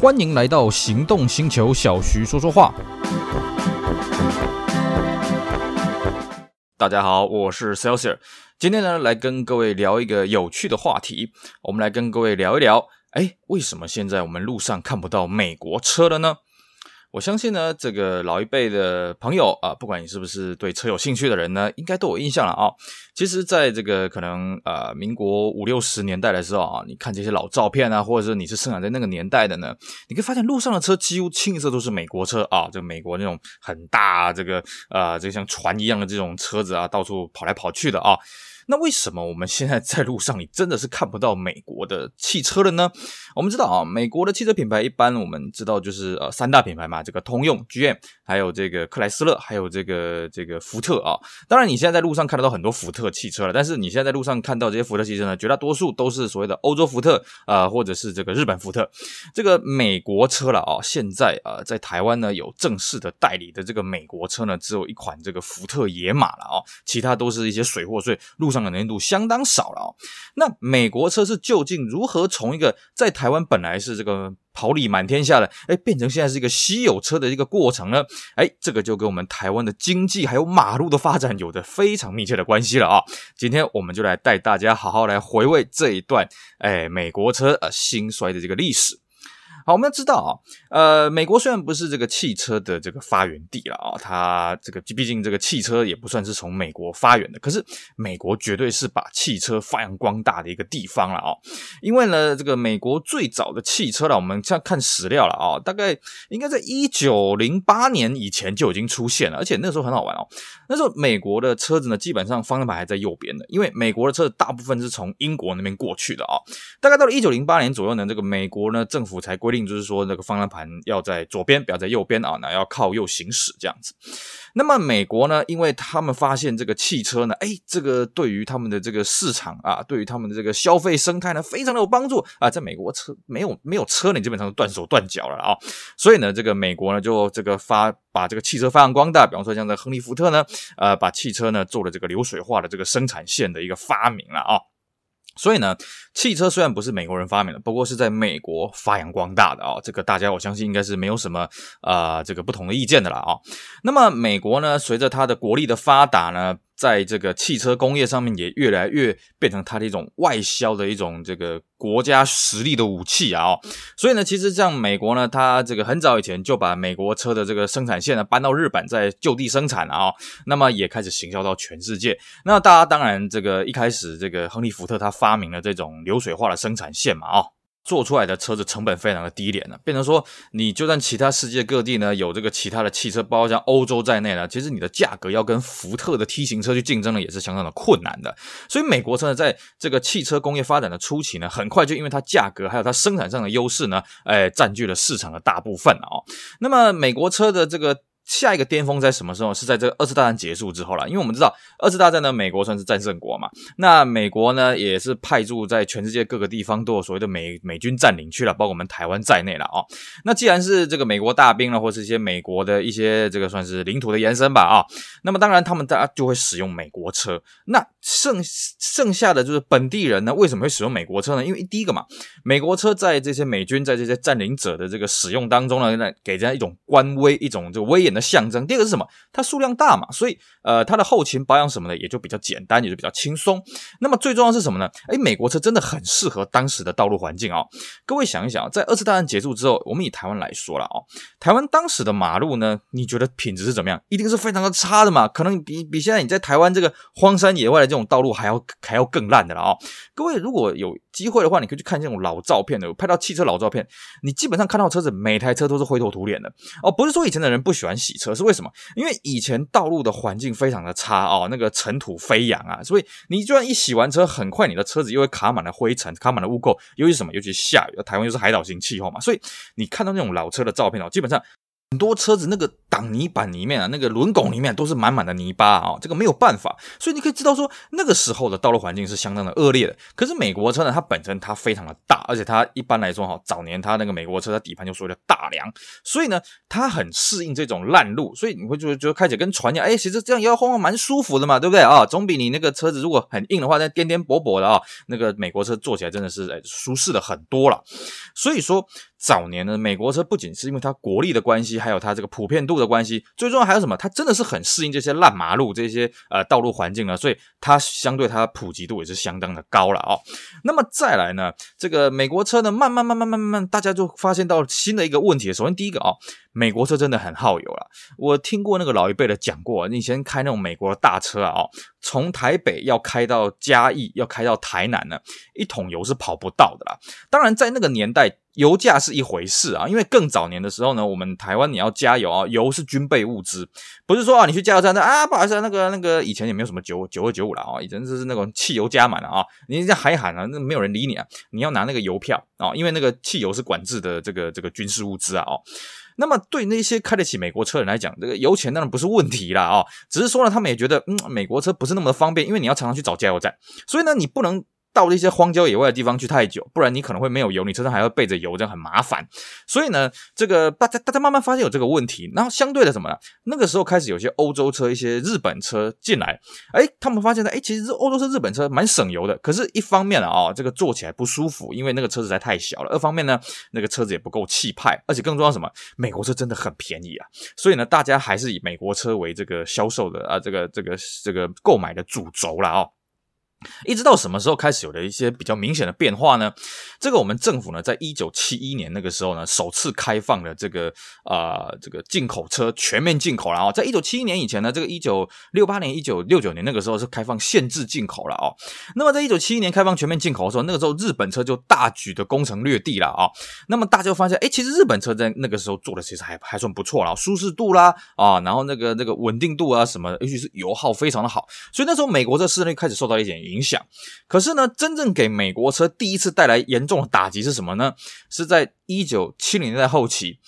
欢迎来到行动星球，小徐说说话。大家好，我是 Celsius，今天呢来跟各位聊一个有趣的话题，我们来跟各位聊一聊，哎，为什么现在我们路上看不到美国车了呢？我相信呢，这个老一辈的朋友啊，不管你是不是对车有兴趣的人呢，应该都有印象了啊。其实，在这个可能呃民国五六十年代的时候啊，你看这些老照片啊，或者是你是生长在那个年代的呢，你可以发现路上的车几乎清一色都是美国车啊，这个美国那种很大这个呃，这个像船一样的这种车子啊，到处跑来跑去的啊。那为什么我们现在在路上，你真的是看不到美国的汽车了呢？我们知道啊，美国的汽车品牌一般我们知道就是呃三大品牌嘛，这个通用、GM，还有这个克莱斯勒，还有这个这个福特啊。当然，你现在在路上看得到很多福特汽车了，但是你现在在路上看到这些福特汽车呢，绝大多数都是所谓的欧洲福特啊、呃，或者是这个日本福特。这个美国车了啊，现在啊、呃，在台湾呢有正式的代理的这个美国车呢，只有一款这个福特野马了啊，其他都是一些水货，所以路上。能见度相当少了哦。那美国车是究竟如何从一个在台湾本来是这个桃李满天下的，哎，变成现在是一个稀有车的一个过程呢？哎，这个就跟我们台湾的经济还有马路的发展有着非常密切的关系了啊。今天我们就来带大家好好来回味这一段，哎，美国车呃兴衰的这个历史。好，我们要知道啊，呃，美国虽然不是这个汽车的这个发源地了啊，它这个毕竟这个汽车也不算是从美国发源的，可是美国绝对是把汽车发扬光大的一个地方了啊。因为呢，这个美国最早的汽车了，我们像看史料了啊，大概应该在一九零八年以前就已经出现了，而且那时候很好玩哦。那时候美国的车子呢，基本上方向盘还在右边的，因为美国的车子大部分是从英国那边过去的啊。大概到了一九零八年左右呢，这个美国呢政府才规定。就是说，那个方向盘要在左边，不要在右边啊，那要靠右行驶这样子。那么美国呢，因为他们发现这个汽车呢，哎，这个对于他们的这个市场啊，对于他们的这个消费生态呢，非常的有帮助啊。在美国车没有没有车，你基本上断手断脚了啊。所以呢，这个美国呢，就这个发把这个汽车发扬光大。比方说，像这亨利福特呢，呃，把汽车呢做了这个流水化的这个生产线的一个发明了啊。所以呢，汽车虽然不是美国人发明的，不过是在美国发扬光大的啊、这个大家我相信应该是没有什么啊、呃、这个不同的意见的了啊、那么美国呢，随着它的国力的发达呢。在这个汽车工业上面，也越来越变成它的一种外销的一种这个国家实力的武器啊、哦。所以呢，其实像美国呢，它这个很早以前就把美国车的这个生产线呢搬到日本，在就地生产啊、那么也开始行销到全世界。那大家当然这个一开始这个亨利福特他发明了这种流水化的生产线嘛啊、哦。做出来的车子成本非常的低廉了，变成说你就算其他世界各地呢有这个其他的汽车，包括像欧洲在内呢，其实你的价格要跟福特的 T 型车去竞争呢，也是相当的困难的。所以美国车呢，在这个汽车工业发展的初期呢，很快就因为它价格还有它生产上的优势呢，哎，占据了市场的大部分啊、哦。那么美国车的这个。下一个巅峰在什么时候？是在这个二次大战结束之后了。因为我们知道二次大战呢，美国算是战胜国嘛。那美国呢，也是派驻在全世界各个地方都有所谓的美美军占领区了，包括我们台湾在内了啊、那既然是这个美国大兵了，或是一些美国的一些这个算是领土的延伸吧啊、那么当然他们大家就会使用美国车。那剩剩下的就是本地人呢，为什么会使用美国车呢？因为第一个嘛，美国车在这些美军在这些占领者的这个使用当中呢，那给人家一种官威，一种这个威严的。象征。第二个是什么？它数量大嘛，所以呃，它的后勤保养什么的也就比较简单，也就比较轻松。那么最重要是什么呢？诶，美国车真的很适合当时的道路环境哦。各位想一想，在二次大战结束之后，我们以台湾来说了哦，台湾当时的马路呢，你觉得品质是怎么样？一定是非常的差的嘛，可能比比现在你在台湾这个荒山野外的这种道路还要还要更烂的了哦。各位如果有机会的话，你可以去看这种老照片的，拍到汽车老照片，你基本上看到车子每台车都是灰头土脸的哦。不是说以前的人不喜欢洗车是为什么？因为以前道路的环境非常的差哦，那个尘土飞扬啊，所以你就算一洗完车，很快你的车子又会卡满了灰尘，卡满了污垢。尤其什么？尤其下雨，台湾又是海岛型气候嘛，所以你看到那种老车的照片哦，基本上。很多车子那个挡泥板里面啊，那个轮拱里面都是满满的泥巴啊，这个没有办法，所以你可以知道说那个时候的道路环境是相当的恶劣的。可是美国车呢，它本身它非常的大，而且它一般来说哈，早年它那个美国车它底盘就所谓的大梁，所以呢，它很适应这种烂路，所以你会觉得觉得开起跟船一样，哎，其实这样摇摇晃晃蛮舒服的嘛，对不对啊？总比你那个车子如果很硬的话，那颠颠簸簸的啊，那个美国车坐起来真的是哎舒适的很多了。所以说早年呢，美国车不仅是因为它国力的关系，还有它这个普遍度的关系，最重要还有什么？它真的是很适应这些烂马路、这些呃道路环境呢，所以它相对它普及度也是相当的高了哦。那么再来呢，这个美国车呢，慢慢慢慢慢慢慢，大家就发现到新的一个问题。首先第一个哦，美国车真的很耗油了。我听过那个老一辈的讲过，你以前开那种美国的大车啊，哦，从台北要开到嘉义，要开到台南呢，一桶油是跑不到的啦。当然在那个年代。油价是一回事啊，因为更早年的时候呢，我们台湾你要加油啊，油是军备物资，不是说啊，你去加油站那啊，不好意思，那个那个以前也没有什么九九二九五了啊，以前就是那种汽油加满了啊，你这样喊一喊啊，那没有人理你啊，你要拿那个油票啊，因为那个汽油是管制的这个这个军事物资啊哦，那么对那些开得起美国车人来讲，这个油钱当然不是问题啦啊，只是说呢，他们也觉得嗯，美国车不是那么的方便，因为你要常常去找加油站，所以呢，你不能。到一些荒郊野外的地方去太久，不然你可能会没有油，你车上还要备着油，这样很麻烦。所以呢，这个大家大家慢慢发现有这个问题，然后相对的什么呢？那个时候开始有些欧洲车、一些日本车进来，哎，他们发现呢，哎，其实欧洲车、日本车蛮省油的。可是，一方面啊，这个坐起来不舒服，因为那个车子实在太小了；二方面呢，那个车子也不够气派，而且更重要什么？美国车真的很便宜啊。所以呢，大家还是以美国车为这个销售的啊，这个这个这个购买的主轴了哦。一直到什么时候开始有了一些比较明显的变化呢？这个我们政府呢，在一九七一年那个时候呢，首次开放了这个啊、呃，这个进口车全面进口了啊。在一九七一年以前呢，这个一九六八年、一九六九年那个时候是开放限制进口了啊。那么在一九七一年开放全面进口的时候，那个时候日本车就大举的攻城略地了啊。那么大家就发现，哎，其实日本车在那个时候做的其实还还算不错了，舒适度啦啊，然后那个那个稳定度啊什么，尤其是油耗非常的好。所以那时候美国这势力开始受到一点影响，可是呢，真正给美国车第一次带来严重的打击是什么呢？是在一九七零年代后期，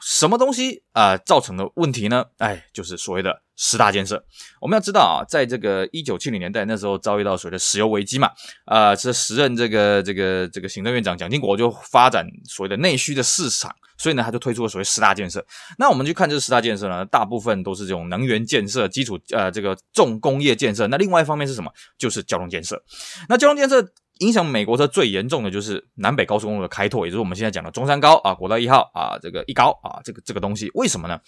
什么东西啊、造成的问题呢？哎，就是所谓的十大建设。我们要知道啊，在这个一九七零年代那时候遭遇到所谓的石油危机嘛，啊、呃，这时任这个这个这个行政院长蒋经国就发展所谓的内需的市场。所以呢，他就推出了所谓十大建设。那我们去看这十大建设呢，大部分都是这种能源建设、基础呃这个重工业建设。那另外一方面是什么？就是交通建设。那交通建设。影响美国车最严重的就是南北高速公路的开拓，也就是我们现在讲的中山高啊、国道一号啊、这个一高啊，这个这个东西，为什么呢？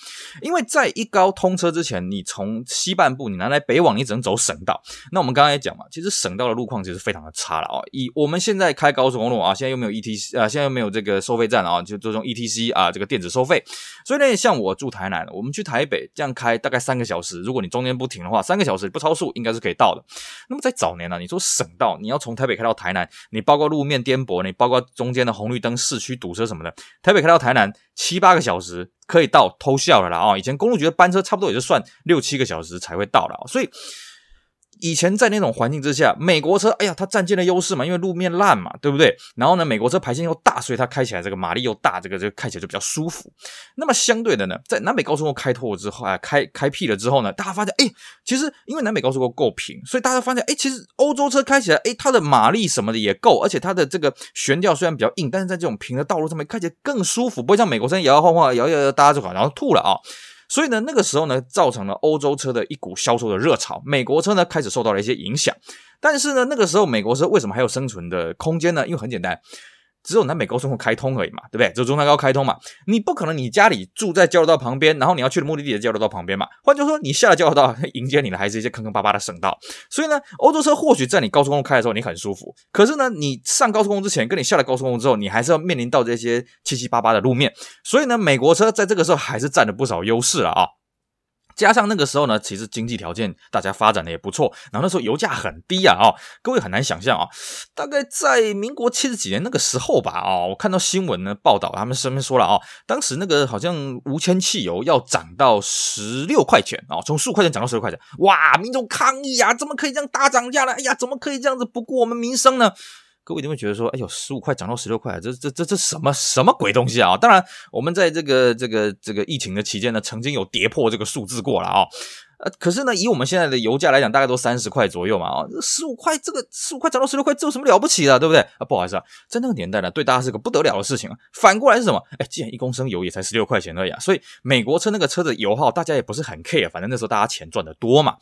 因为在一高通车之前，你从西半部你南来北往，你只能走省道。那我们刚刚也讲嘛，其实省道的路况其实非常的差了啊。以我们现在开高速公路啊，现在又没有 ETC 啊，现在又没有这个收费站啊，就这种 ETC 啊，这个电子收费。所以呢，像我住台南，我们去台北这样开大概三个小时，如果你中间不停的话，三个小时不超速应该是可以到的。那么在早年呢、你说省道你要从台北开到台南，你包括路面颠簸，你包括中间的红绿灯、市区堵车什么的，台北开到台南七八个小时可以到，偷笑了啦啊！以前公路局的班车差不多也就算六七个小时才会到了，所以。以前在那种环境之下，美国车，哎呀，它占尽了优势嘛，因为路面烂嘛，对不对？然后呢，美国车排线又大，所以它开起来这个马力又大，这个这个开起来就比较舒服。那么相对的呢，在南北高速公路开拓之后啊，开开辟了之后呢，大家发现，哎，其实因为南北高速公路够平，所以大家发现，哎，其实欧洲车开起来，哎，它的马力什么的也够，而且它的这个悬吊虽然比较硬，但是在这种平的道路上面开起来更舒服，不会像美国车摇摇晃晃、摇摇摇搭这款，然后吐了啊。所以呢，那个时候呢，造成了欧洲车的一股销售的热潮，美国车呢开始受到了一些影响。但是呢，那个时候美国车为什么还有生存的空间呢？因为很简单。只有南北高速公路开通而已嘛，对不对？只有中山高开通嘛，你不可能你家里住在交流道旁边，然后你要去的目的地的交流道旁边嘛。换句话说，你下了交流道迎接你的还是一些坑坑巴巴的省道。所以呢，欧洲车或许在你高速公路开的时候你很舒服，可是呢，你上高速公路之前跟你下了高速公路之后，你还是要面临到这些七七八八的路面。所以呢，美国车在这个时候还是占了不少优势了啊。加上那个时候呢，其实经济条件大家发展的也不错，然后那时候油价很低啊，哦，各位很难想象啊，大概在民国七十几年那个时候吧，啊，我看到新闻呢报道，他们身边说了啊，当时那个好像无铅汽油要涨到十六块钱啊，从十五块钱涨到十六块钱，哇，民众抗议啊，怎么可以这样大涨价呢？哎呀，怎么可以这样子不顾我们民生呢？各位一定会觉得说，哎呦，十五块涨到十六块，这这这这什么什么鬼东西啊？当然，我们在这个这个这个疫情的期间呢，曾经有跌破这个数字过了啊。呃，可是呢，以我们现在的油价来讲，大概都三十块左右嘛，哦，十五块这个十五块涨到十六块，这有什么了不起的，对不对？啊，不好意思啊，在那个年代呢，对大家是个不得了的事情啊。反过来是什么？哎，既然一公升油也才十六块钱而已啊，所以美国车那个车的油耗，大家也不是很 care，反正那时候大家钱赚得多嘛。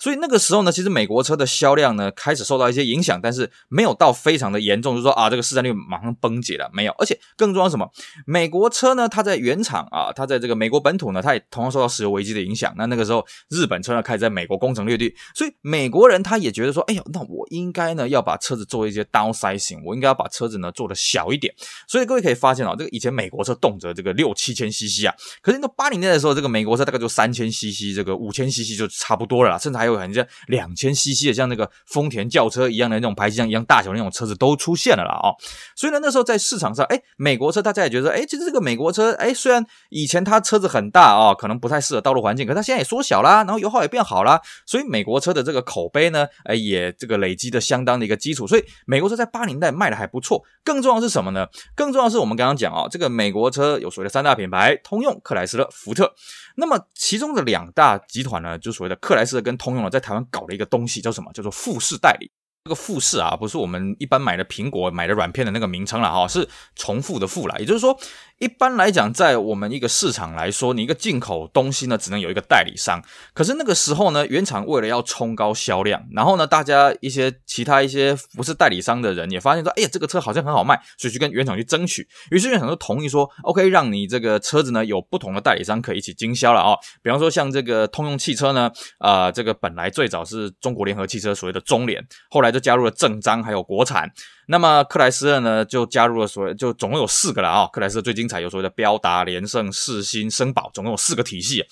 所以那个时候呢，其实美国车的销量呢开始受到一些影响，但是没有到非常的严重，就是说啊，这个市占率马上崩解了，没有。而且更重要什么？美国车呢，它在原厂啊，它在这个美国本土呢，它也同样受到石油危机的影响。那那个时候，日日本车呢开始在美国攻城略地，所以美国人他也觉得说，哎呦，那我应该呢要把车子做一些 downsizing，我应该要把车子呢做的小一点。所以各位可以发现啊，这个以前美国车动辄这个六七千 cc 啊，可是到八零年代的时候，这个美国车大概就三千 cc，这个五千 cc 就差不多了啦，甚至还有很像两千 cc 的，像那个丰田轿车一样的那种排气量一样大小的那种车子都出现了啦啊。所以呢，那时候在市场上，哎，美国车大家也觉得，哎，其实这个美国车，哎，虽然以前它车子很大啊，可能不太适合道路环境，可它现在也缩小啦，然后油耗也变好啦，所以美国车的这个口碑呢，哎，也这个累积的相当的一个基础，所以美国车在八零代卖的还不错。更重要的是什么呢？更重要的是我们刚刚讲啊，这个美国车有所谓的三大品牌：通用、克莱斯勒、福特。那么其中的两大集团呢，就所谓的克莱斯勒跟通用呢，在台湾搞了一个东西，叫什么？叫做富士代理。这个富士啊，不是我们一般买的苹果买的软片的那个名称了哈，是重复的复啦，也就是说。一般来讲，在我们一个市场来说，你一个进口东西呢，只能有一个代理商。可是那个时候呢，原厂为了要冲高销量，然后呢，大家一些其他一些不是代理商的人也发现说，哎呀，这个车好像很好卖，所以去跟原厂去争取。于是原厂就同意说，OK，让你这个车子呢有不同的代理商可以一起经销了啊、比方说像这个通用汽车呢，啊、呃，这个本来最早是中国联合汽车所谓的中联，后来就加入了正章还有国产。那么克莱斯勒呢，就加入了所谓，就总共有四个了啊、克莱斯勒最精彩，有所谓的标达、连胜、世新、绅宝，总共有四个体系。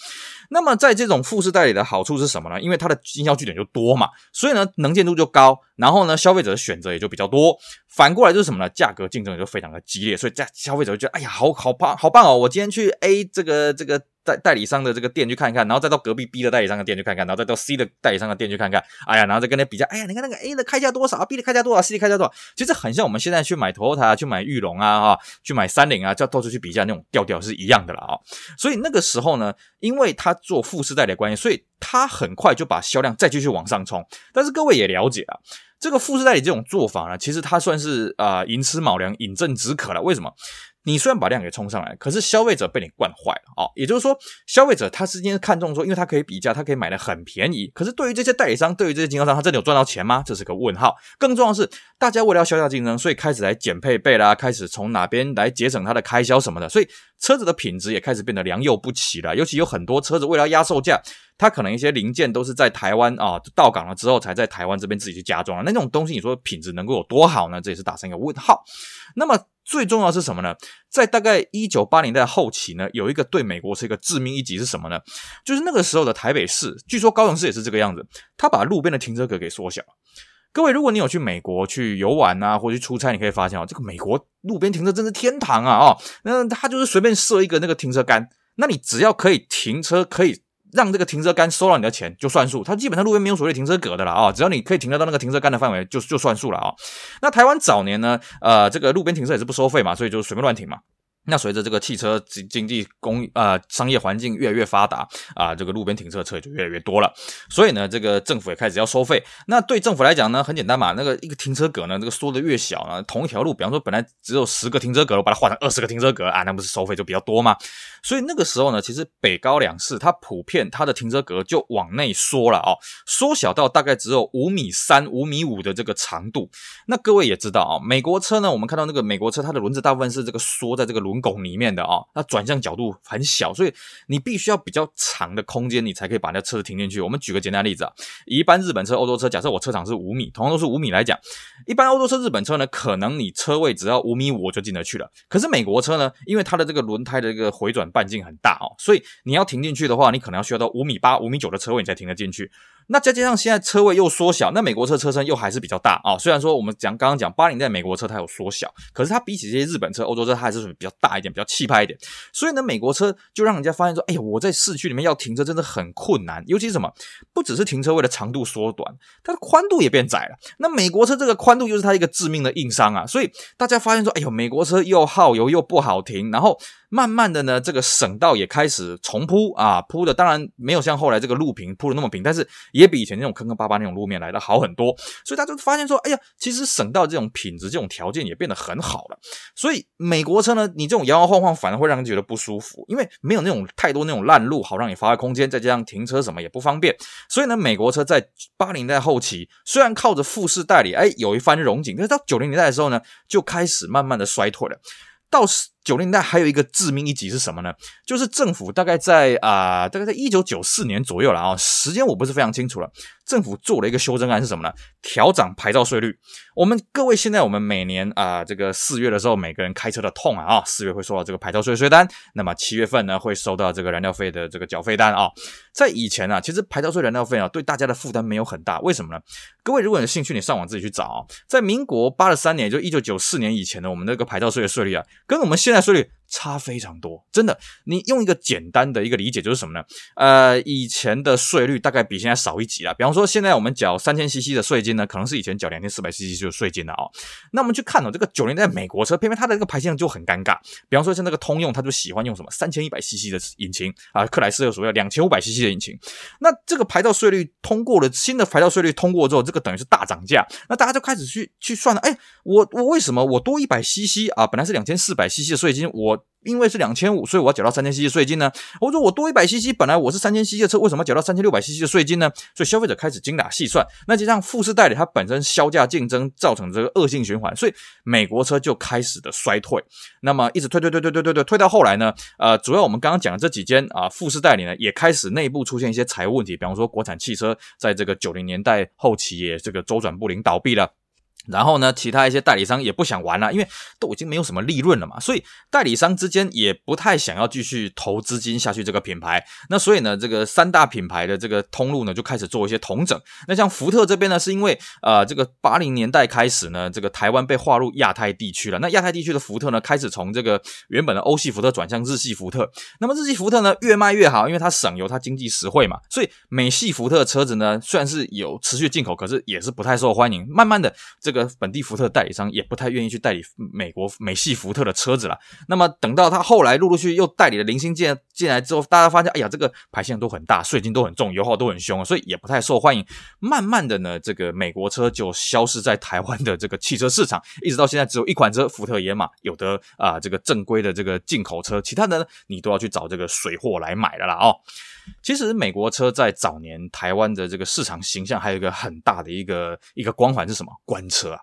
那么在这种富士代理的好处是什么呢？因为它的经销据点就多嘛，所以呢能见度就高，然后呢消费者的选择也就比较多。反过来就是什么呢？价格竞争也就非常的激烈，所以在消费者就觉得，哎呀，好好棒，好棒哦！我今天去 A 这个这个。代代理商的这个店去看看，然后再到隔壁 B 的代理商的店去看看，然后再到 C 的代理商的店去看看。哎呀，然后再跟他比较，哎呀，你看那个 A 的开价多少，B 的开价多少，C 的开价多少，其实很像我们现在去买 Toyota，去买玉龙啊，哈，去买三菱啊，就到处去比价那种调调是一样的了啊。所以那个时候呢，因为他做富士代理的关系，所以他很快就把销量再继续往上冲。但是各位也了解啊，这个富士代理这种做法呢，其实它算是啊、呃、寅吃卯粮，饮鸩止渴了。为什么？你虽然把量给冲上来，可是消费者被你惯坏了、哦！也就是说，消费者他之间看中说，因为他可以比价，他可以买的很便宜。可是对于这些代理商，对于这些经销商，他真的有赚到钱吗？这是个问号。更重要的是，大家为了要销价竞争，所以开始来减配备啦，开始从哪边来节省它的开销什么的，所以车子的品质也开始变得良莠不齐了。尤其有很多车子为了压售价，它可能一些零件都是在台湾啊到港了之后，才在台湾这边自己去加装了。那种东西，你说品质能够有多好呢？这也是打上一个问号。那么。最重要是什么呢？在大概一九八零年代后期呢，有一个对美国是一个致命一击是什么呢？就是那个时候的台北市，据说高雄市也是这个样子，他把路边的停车格给缩小。各位，如果你有去美国去游玩啊，或者去出差，你可以发现哦，这个美国路边停车真是天堂啊！哦，那他就是随便设一个那个停车杆，那你只要可以停车，可以。让这个停车杆收到你的钱就算数，它基本上路边没有所谓停车格的了啊，只要你可以停得到那个停车杆的范围就就算数了啊。那台湾早年呢，呃，这个路边停车也是不收费嘛，所以就随便乱停嘛。那随着这个汽车经经济工呃商业环境越来越发达啊，这个路边停车车也就越来越多了，所以呢，这个政府也开始要收费。那对政府来讲呢，很简单嘛，那个一个停车格呢，这个缩的越小呢，同一条路，比方说本来只有十个停车格，我把它换成二十个停车格啊，那不是收费就比较多嘛？所以那个时候呢，其实北高两市它普遍它的停车格就往内缩了哦，缩小到大概只有五米三、五米五的这个长度。那各位也知道啊，美国车呢，我们看到那个美国车，它的轮子大部分是这个缩在这个轮。拱里面的啊，它转向角度很小，所以你必须要比较长的空间，你才可以把那车子停进去。我们举个简单例子啊，一般日本车、欧洲车，假设我车长是五米，同样都是五米来讲，一般欧洲车、日本车呢，可能你车位只要五米五就进得去了。可是美国车呢，因为它的这个轮胎的这个回转半径很大哦，所以你要停进去的话，你可能要需要到五米八、五米九的车位你才停得进去。那再加上现在车位又缩小，那美国车车身又还是比较大啊、虽然说我们讲刚刚讲八零代美国车它有缩小，可是它比起这些日本车、欧洲车，它还是属于比较大一点、比较气派一点。所以呢，美国车就让人家发现说，哎呀，我在市区里面要停车真的很困难。尤其是什么，不只是停车位的长度缩短，它的宽度也变窄了。那美国车这个宽度又是它一个致命的硬伤啊。所以大家发现说，哎呦，美国车又耗油又不好停，然后慢慢的呢，这个省道也开始重铺啊，铺的当然没有像后来这个路平铺的那么平，但是也比以前那种坑坑巴巴那种路面来的好很多。所以大家就发现说，哎呀，其实省道这种品质、这种条件也变得很好了。所以美国车呢，你这种摇摇晃晃反而会让人觉得不舒服，因为没有那种太多那种烂路，好让你发挥空间，再加上停车什么也不方便。所以呢，美国车在八零年代后期虽然靠着富士代理，哎，有一番荣景，但是到九零年代的时候呢，就开始慢慢的衰退了。到九零年代还有一个致命一击是什么呢？就是政府大概在啊、大概在一九九四年左右了啊，时间我不是非常清楚了。政府做了一个修正案是什么呢？调涨牌照税率。我们各位现在我们每年啊、这个四月的时候，每个人开车的痛啊啊，四月会收到这个牌照税税单，那么七月份呢会收到这个燃料费的这个缴费单啊。在以前啊，其实牌照税、燃料费啊，对大家的负担没有很大。为什么呢？各位如果有兴趣，你上网自己去找啊，在民国八十三年，就一九九四年以前呢，我们那个牌照税的税率啊，跟我们现在税率。差非常多，真的。你用一个简单的一个理解就是什么呢？呃，以前的税率大概比现在少一级啦。比方说，现在我们缴三千 CC 的税金呢，可能是以前缴两千四百 CC 就税金了哦。那我们去看哦，这个九零代美国车，偏偏它的这个排气量就很尴尬。比方说，像那个通用，它就喜欢用什么三千一百 CC 的引擎啊，克莱斯勒所谓两千五百 CC 的引擎。那这个牌照税率通过了，新的牌照税率通过之后，这个等于是大涨价。那大家就开始去去算了，哎，我我为什么我多一百 CC 啊？本来是两千四百 CC 的税金，我。因为是两千五，所以我要缴到三千 CC 的税金呢。我说我多一百 CC，本来我是三千 CC 的车，为什么缴到三千六百 CC 的税金呢？所以消费者开始精打细算，那就让富士代理它本身削价竞争，造成这个恶性循环，所以美国车就开始的衰退。那么一直退退退退退退退，退到后来呢，呃，主要我们刚刚讲的这几间啊，富士代理呢也开始内部出现一些财务问题，比方说国产汽车在这个九零年代后期也这个周转不灵倒闭了。然后呢，其他一些代理商也不想玩了，因为都已经没有什么利润了嘛，所以代理商之间也不太想要继续投资金下去这个品牌。那所以呢，这个三大品牌的这个通路呢，就开始做一些同整。那像福特这边呢，是因为呃，这个八零年代开始呢，这个台湾被划入亚太地区了。那亚太地区的福特呢，开始从这个原本的欧系福特转向日系福特。那么日系福特呢，越卖越好，因为它省油，它经济实惠嘛。所以美系福特车子呢，虽然是有持续进口，可是也是不太受欢迎。慢慢的，这个。本地福特代理商也不太愿意去代理美国美系福特的车子了。那么等到他后来陆陆续续又代理了零星进进来之后，大家发现，哎呀，这个排线都很大，税金都很重，油耗都很凶，所以也不太受欢迎。慢慢的呢，这个美国车就消失在台湾的这个汽车市场，一直到现在只有一款车福特野马有的啊、这个正规的这个进口车，其他的呢你都要去找这个水货来买了啦哦。其实美国车在早年台湾的这个市场形象还有一个很大的一个一个光环是什么？官车啊！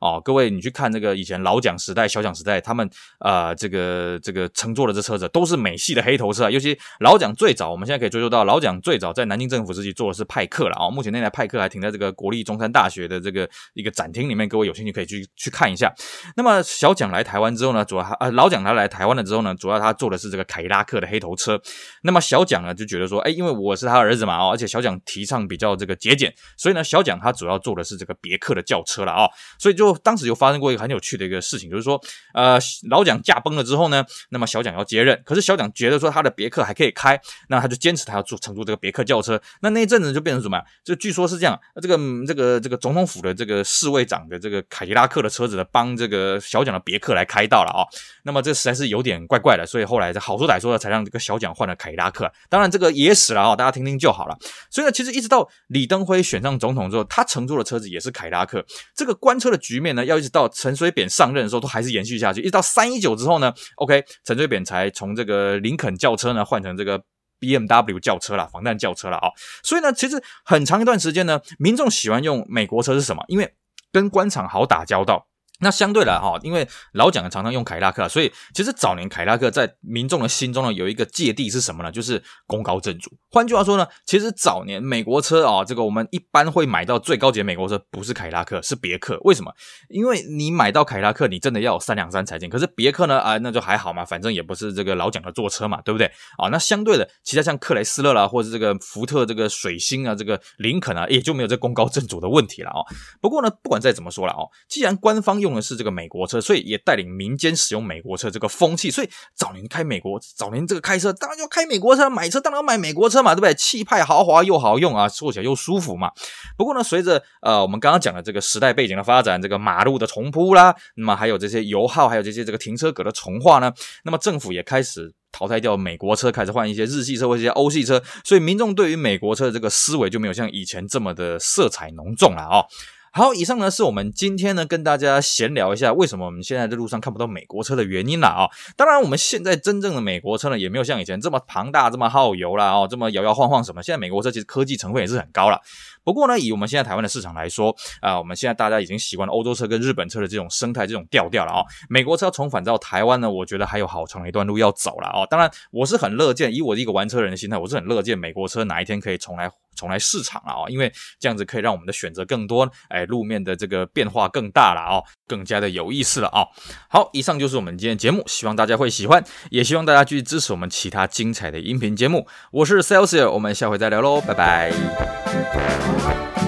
哦，各位你去看这个以前老蒋时代、小蒋时代，他们啊、呃、这个这个乘坐的这车子都是美系的黑头车啊。尤其老蒋最早，我们现在可以追溯到老蒋最早在南京政府时期坐的是派克了啊、哦。目前那台派克还停在这个国立中山大学的这个一个展厅里面，各位有兴趣可以去去看一下。那么小蒋来台湾之后呢，主要啊老蒋他来台湾了之后呢，主要他坐的是这个凯迪拉克的黑头车。那么小蒋呢就觉得。就说，哎，因为我是他儿子嘛，哦，而且小蒋提倡比较这个节俭，所以呢，小蒋他主要坐的是这个别克的轿车了啊、所以就当时就发生过一个很有趣的一个事情，就是说，呃，老蒋驾崩了之后呢，那么小蒋要接任，可是小蒋觉得说他的别克还可以开，那他就坚持他要坐乘坐这个别克轿车，那那一阵子就变成什么？就据说是这样，这个这个这个总统府的这个侍卫长的这个凯迪拉克的车子呢，帮这个小蒋的别克来开道了啊、那么这实在是有点怪怪的，所以后来这好说歹说的才让这个小蒋换了凯迪拉克，当然这个。野史了啊，大家听听就好了。所以呢，其实一直到李登辉选上总统之后，他乘坐的车子也是凯迪拉克。这个官车的局面呢，要一直到陈水扁上任的时候，都还是延续下去。一直到三一九之后呢，OK，陈水扁才从这个林肯轿车呢换成这个 BMW 轿车了，防弹轿车了啊。所以呢，其实很长一段时间呢，民众喜欢用美国车是什么？因为跟官场好打交道。那相对来哈，因为老蒋常常用凯迪拉克，所以其实早年凯迪拉克在民众的心中呢，有一个芥蒂是什么呢？就是功高震主。换句话说呢，其实早年美国车啊，这个我们一般会买到最高级的美国车，不是凯迪拉克，是别克。为什么？因为你买到凯迪拉克，你真的要有三两三才行。可是别克呢，啊，那就还好嘛，反正也不是这个老蒋的坐车嘛，对不对？啊，那相对的，其他像克莱斯勒啦，或者这个福特这个水星啊，这个林肯啊，也就没有这功高震主的问题了啊。不过呢，不管再怎么说了啊，既然官方用用的是这个美国车，所以也带领民间使用美国车这个风气。所以早年开美国，早年这个开车当然要开美国车，买车当然要买美国车嘛，对不对？气派豪华又好用啊，坐起来又舒服嘛。不过呢，随着呃我们刚刚讲的这个时代背景的发展，这个马路的重铺啦，那么还有这些油耗，还有这些这个停车格的重化呢，那么政府也开始。淘汰掉美国车，开始换一些日系车或一些欧系车，所以民众对于美国车的这个思维就没有像以前这么的色彩浓重了哦。好，以上呢是我们今天呢跟大家闲聊一下，为什么我们现在在路上看不到美国车的原因了啊、当然，我们现在真正的美国车呢，也没有像以前这么庞大、这么耗油了哦，这么摇摇晃晃什么。现在美国车其实科技成分也是很高了。不过呢，以我们现在台湾的市场来说啊、我们现在大家已经习惯了欧洲车跟日本车的这种生态、这种调调了啊、美国车要重返到台湾呢，我觉得还有好长一段路要走了啊、哦。当然，我是很乐见，以我的一个玩车人的心态，我是很乐见美国车哪一天可以重来。重来市场了啊，因为这样子可以让我们的选择更多，哎，路面的这个变化更大了啊，更加的有意思了啊。好，以上就是我们今天的节目，希望大家会喜欢，也希望大家继续支持我们其他精彩的音频节目。我是 Celsius，我们下回再聊喽，拜拜。Bye.